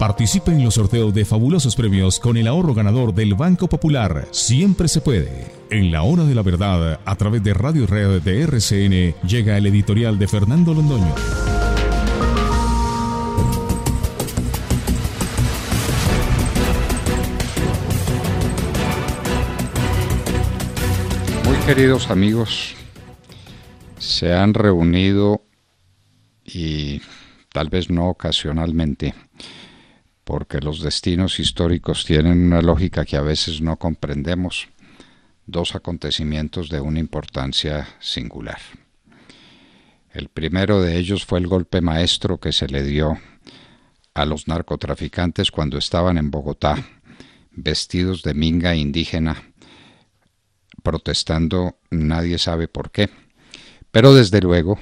Participe en los sorteos de fabulosos premios con el ahorro ganador del Banco Popular. Siempre se puede. En la hora de la verdad, a través de Radio Red de RCN, llega el editorial de Fernando Londoño. Muy queridos amigos, se han reunido y tal vez no ocasionalmente porque los destinos históricos tienen una lógica que a veces no comprendemos, dos acontecimientos de una importancia singular. El primero de ellos fue el golpe maestro que se le dio a los narcotraficantes cuando estaban en Bogotá, vestidos de minga indígena, protestando nadie sabe por qué, pero desde luego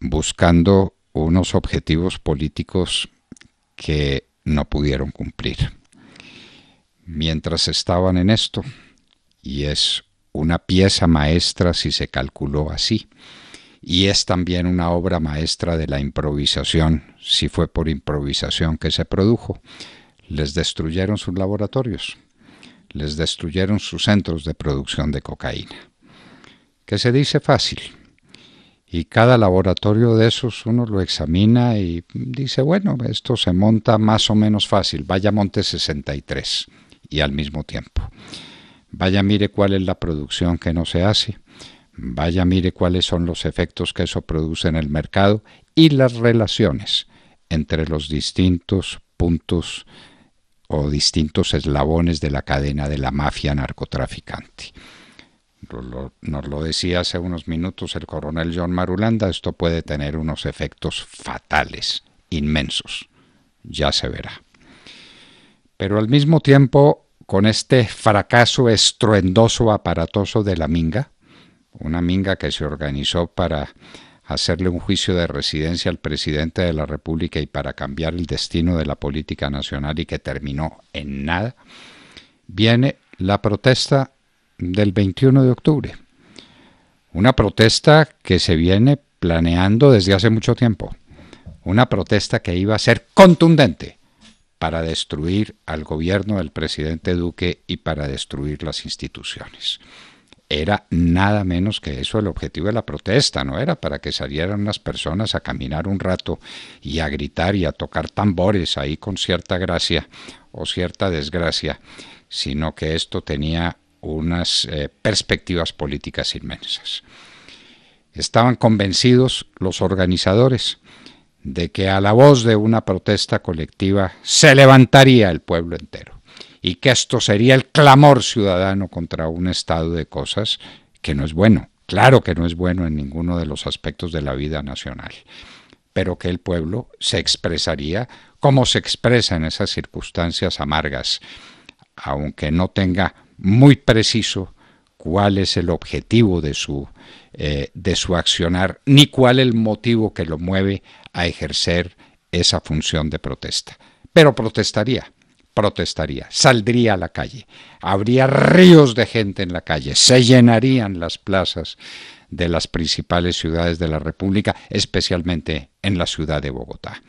buscando unos objetivos políticos que no pudieron cumplir. Mientras estaban en esto, y es una pieza maestra si se calculó así, y es también una obra maestra de la improvisación, si fue por improvisación que se produjo, les destruyeron sus laboratorios, les destruyeron sus centros de producción de cocaína. Que se dice fácil, y cada laboratorio de esos uno lo examina y dice, bueno, esto se monta más o menos fácil, vaya monte 63 y al mismo tiempo. Vaya mire cuál es la producción que no se hace, vaya mire cuáles son los efectos que eso produce en el mercado y las relaciones entre los distintos puntos o distintos eslabones de la cadena de la mafia narcotraficante nos lo decía hace unos minutos el coronel John Marulanda, esto puede tener unos efectos fatales, inmensos. Ya se verá. Pero al mismo tiempo, con este fracaso estruendoso, aparatoso de la minga, una minga que se organizó para hacerle un juicio de residencia al presidente de la República y para cambiar el destino de la política nacional y que terminó en nada, viene la protesta del 21 de octubre. Una protesta que se viene planeando desde hace mucho tiempo. Una protesta que iba a ser contundente para destruir al gobierno del presidente Duque y para destruir las instituciones. Era nada menos que eso el objetivo de la protesta, no era para que salieran las personas a caminar un rato y a gritar y a tocar tambores ahí con cierta gracia o cierta desgracia, sino que esto tenía unas eh, perspectivas políticas inmensas. Estaban convencidos los organizadores de que a la voz de una protesta colectiva se levantaría el pueblo entero y que esto sería el clamor ciudadano contra un estado de cosas que no es bueno, claro que no es bueno en ninguno de los aspectos de la vida nacional, pero que el pueblo se expresaría como se expresa en esas circunstancias amargas, aunque no tenga muy preciso cuál es el objetivo de su, eh, de su accionar, ni cuál el motivo que lo mueve a ejercer esa función de protesta. Pero protestaría, protestaría, saldría a la calle, habría ríos de gente en la calle, se llenarían las plazas de las principales ciudades de la República, especialmente en la ciudad de Bogotá.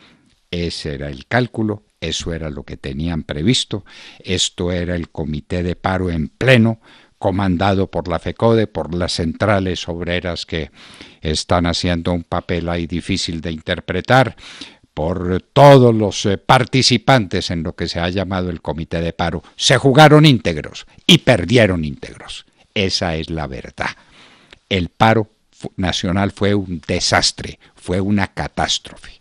Ese era el cálculo, eso era lo que tenían previsto, esto era el comité de paro en pleno, comandado por la FECODE, por las centrales obreras que están haciendo un papel ahí difícil de interpretar, por todos los eh, participantes en lo que se ha llamado el comité de paro, se jugaron íntegros y perdieron íntegros. Esa es la verdad. El paro nacional fue un desastre, fue una catástrofe.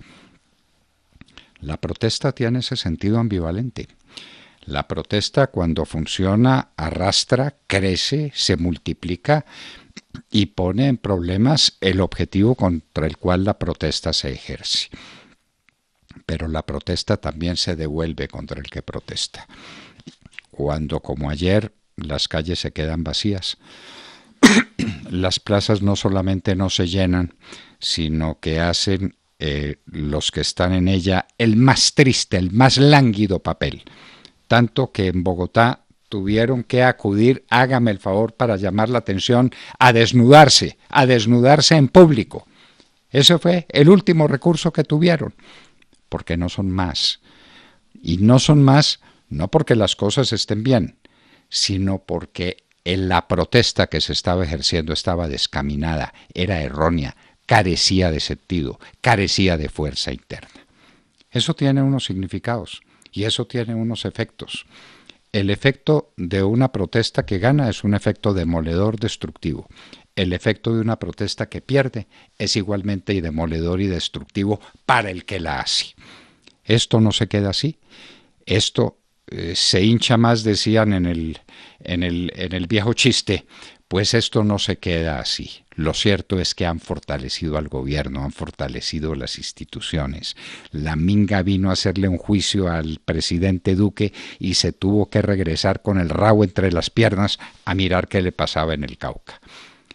La protesta tiene ese sentido ambivalente. La protesta cuando funciona arrastra, crece, se multiplica y pone en problemas el objetivo contra el cual la protesta se ejerce. Pero la protesta también se devuelve contra el que protesta. Cuando, como ayer, las calles se quedan vacías, las plazas no solamente no se llenan, sino que hacen eh, los que están en ella el más triste, el más lánguido papel. Tanto que en Bogotá tuvieron que acudir, hágame el favor, para llamar la atención, a desnudarse, a desnudarse en público. Ese fue el último recurso que tuvieron, porque no son más. Y no son más, no porque las cosas estén bien, sino porque la protesta que se estaba ejerciendo estaba descaminada, era errónea, carecía de sentido, carecía de fuerza interna. Eso tiene unos significados y eso tiene unos efectos. El efecto de una protesta que gana es un efecto demoledor destructivo. El efecto de una protesta que pierde es igualmente demoledor y destructivo para el que la hace. Esto no se queda así. Esto eh, se hincha más, decían en el, en, el, en el viejo chiste, pues esto no se queda así. Lo cierto es que han fortalecido al gobierno, han fortalecido las instituciones. La Minga vino a hacerle un juicio al presidente Duque y se tuvo que regresar con el rabo entre las piernas a mirar qué le pasaba en el Cauca.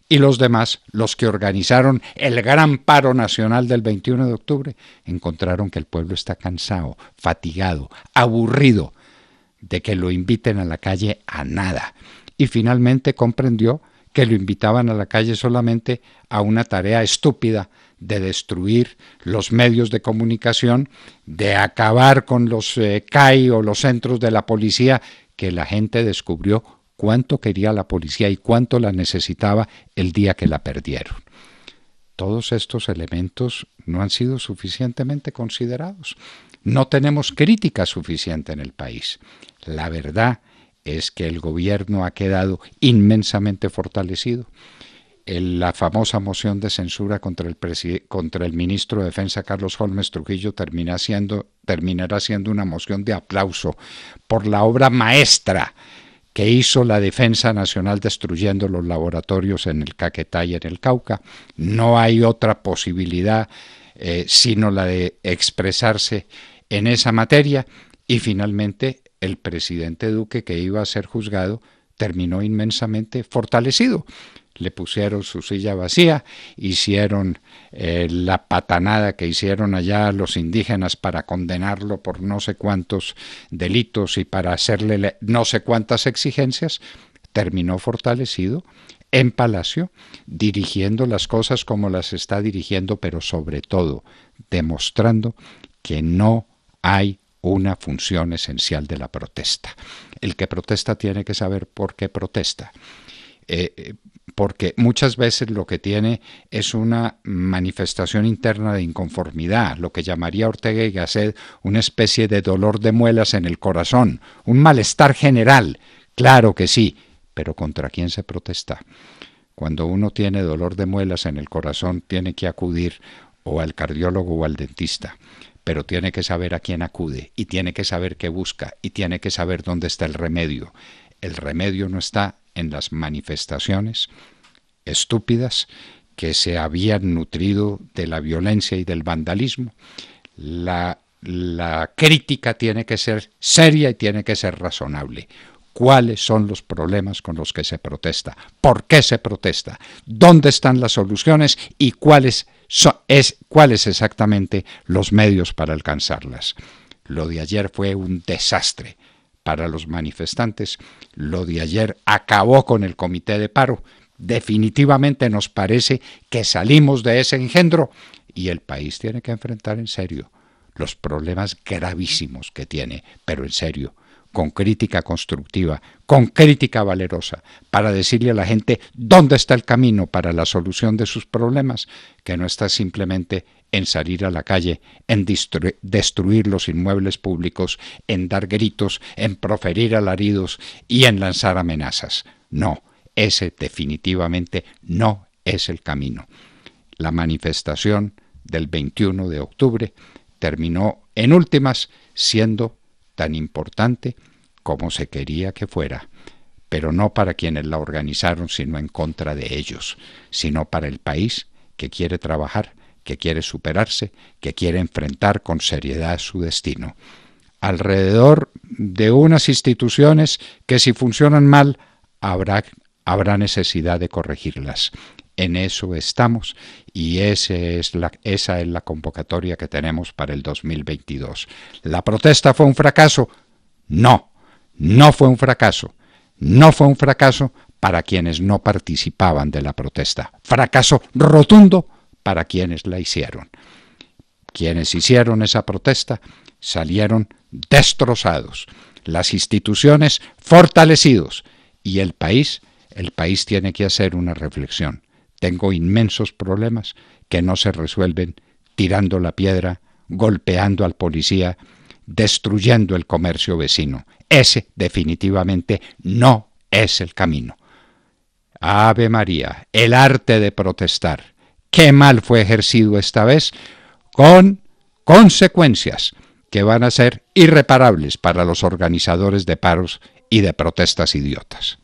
Y los demás, los que organizaron el gran paro nacional del 21 de octubre, encontraron que el pueblo está cansado, fatigado, aburrido de que lo inviten a la calle a nada. Y finalmente comprendió que lo invitaban a la calle solamente a una tarea estúpida de destruir los medios de comunicación, de acabar con los eh, CAI o los centros de la policía, que la gente descubrió cuánto quería la policía y cuánto la necesitaba el día que la perdieron. Todos estos elementos no han sido suficientemente considerados. No tenemos crítica suficiente en el país. La verdad es que el gobierno ha quedado inmensamente fortalecido. la famosa moción de censura contra el, ministro de Defensa Carlos Holmes Trujillo terminará siendo una moción de aplauso por la obra maestra que hizo la Defensa Nacional destruyendo los laboratorios en el Caquetá y en el Cauca. No hay otra posibilidad eh, sino la de expresarse en esa materia y finalmente el presidente Duque que iba a ser juzgado terminó inmensamente fortalecido. Le pusieron su silla vacía, hicieron eh, la patanada que hicieron allá los indígenas para condenarlo por no sé cuántos delitos y para hacerle no sé cuántas exigencias, terminó fortalecido en Palacio, dirigiendo las cosas como las está dirigiendo, pero sobre todo demostrando que no hay una función esencial de la protesta. El que protesta tiene que saber por qué protesta. Eh, eh, porque muchas veces lo que tiene es una manifestación interna de inconformidad, lo que llamaría Ortega y Gasset una especie de dolor de muelas en el corazón, un malestar general. Claro que sí, pero ¿contra quién se protesta? Cuando uno tiene dolor de muelas en el corazón, tiene que acudir o al cardiólogo o al dentista pero tiene que saber a quién acude y tiene que saber qué busca y tiene que saber dónde está el remedio. El remedio no está en las manifestaciones estúpidas que se habían nutrido de la violencia y del vandalismo. La, la crítica tiene que ser seria y tiene que ser razonable cuáles son los problemas con los que se protesta, por qué se protesta, dónde están las soluciones y cuáles es, cuáles exactamente los medios para alcanzarlas. Lo de ayer fue un desastre para los manifestantes, lo de ayer acabó con el comité de paro. Definitivamente nos parece que salimos de ese engendro y el país tiene que enfrentar en serio los problemas gravísimos que tiene, pero en serio, con crítica constructiva, con crítica valerosa, para decirle a la gente dónde está el camino para la solución de sus problemas, que no está simplemente en salir a la calle, en destruir los inmuebles públicos, en dar gritos, en proferir alaridos y en lanzar amenazas. No, ese definitivamente no es el camino. La manifestación del 21 de octubre terminó en últimas siendo tan importante como se quería que fuera, pero no para quienes la organizaron, sino en contra de ellos, sino para el país que quiere trabajar, que quiere superarse, que quiere enfrentar con seriedad su destino. Alrededor de unas instituciones que si funcionan mal habrá, habrá necesidad de corregirlas. En eso estamos y esa es la convocatoria que tenemos para el 2022. ¿La protesta fue un fracaso? No, no fue un fracaso. No fue un fracaso para quienes no participaban de la protesta. Fracaso rotundo para quienes la hicieron. Quienes hicieron esa protesta salieron destrozados, las instituciones fortalecidos y el país, el país tiene que hacer una reflexión. Tengo inmensos problemas que no se resuelven tirando la piedra, golpeando al policía, destruyendo el comercio vecino. Ese definitivamente no es el camino. Ave María, el arte de protestar. Qué mal fue ejercido esta vez, con consecuencias que van a ser irreparables para los organizadores de paros y de protestas idiotas.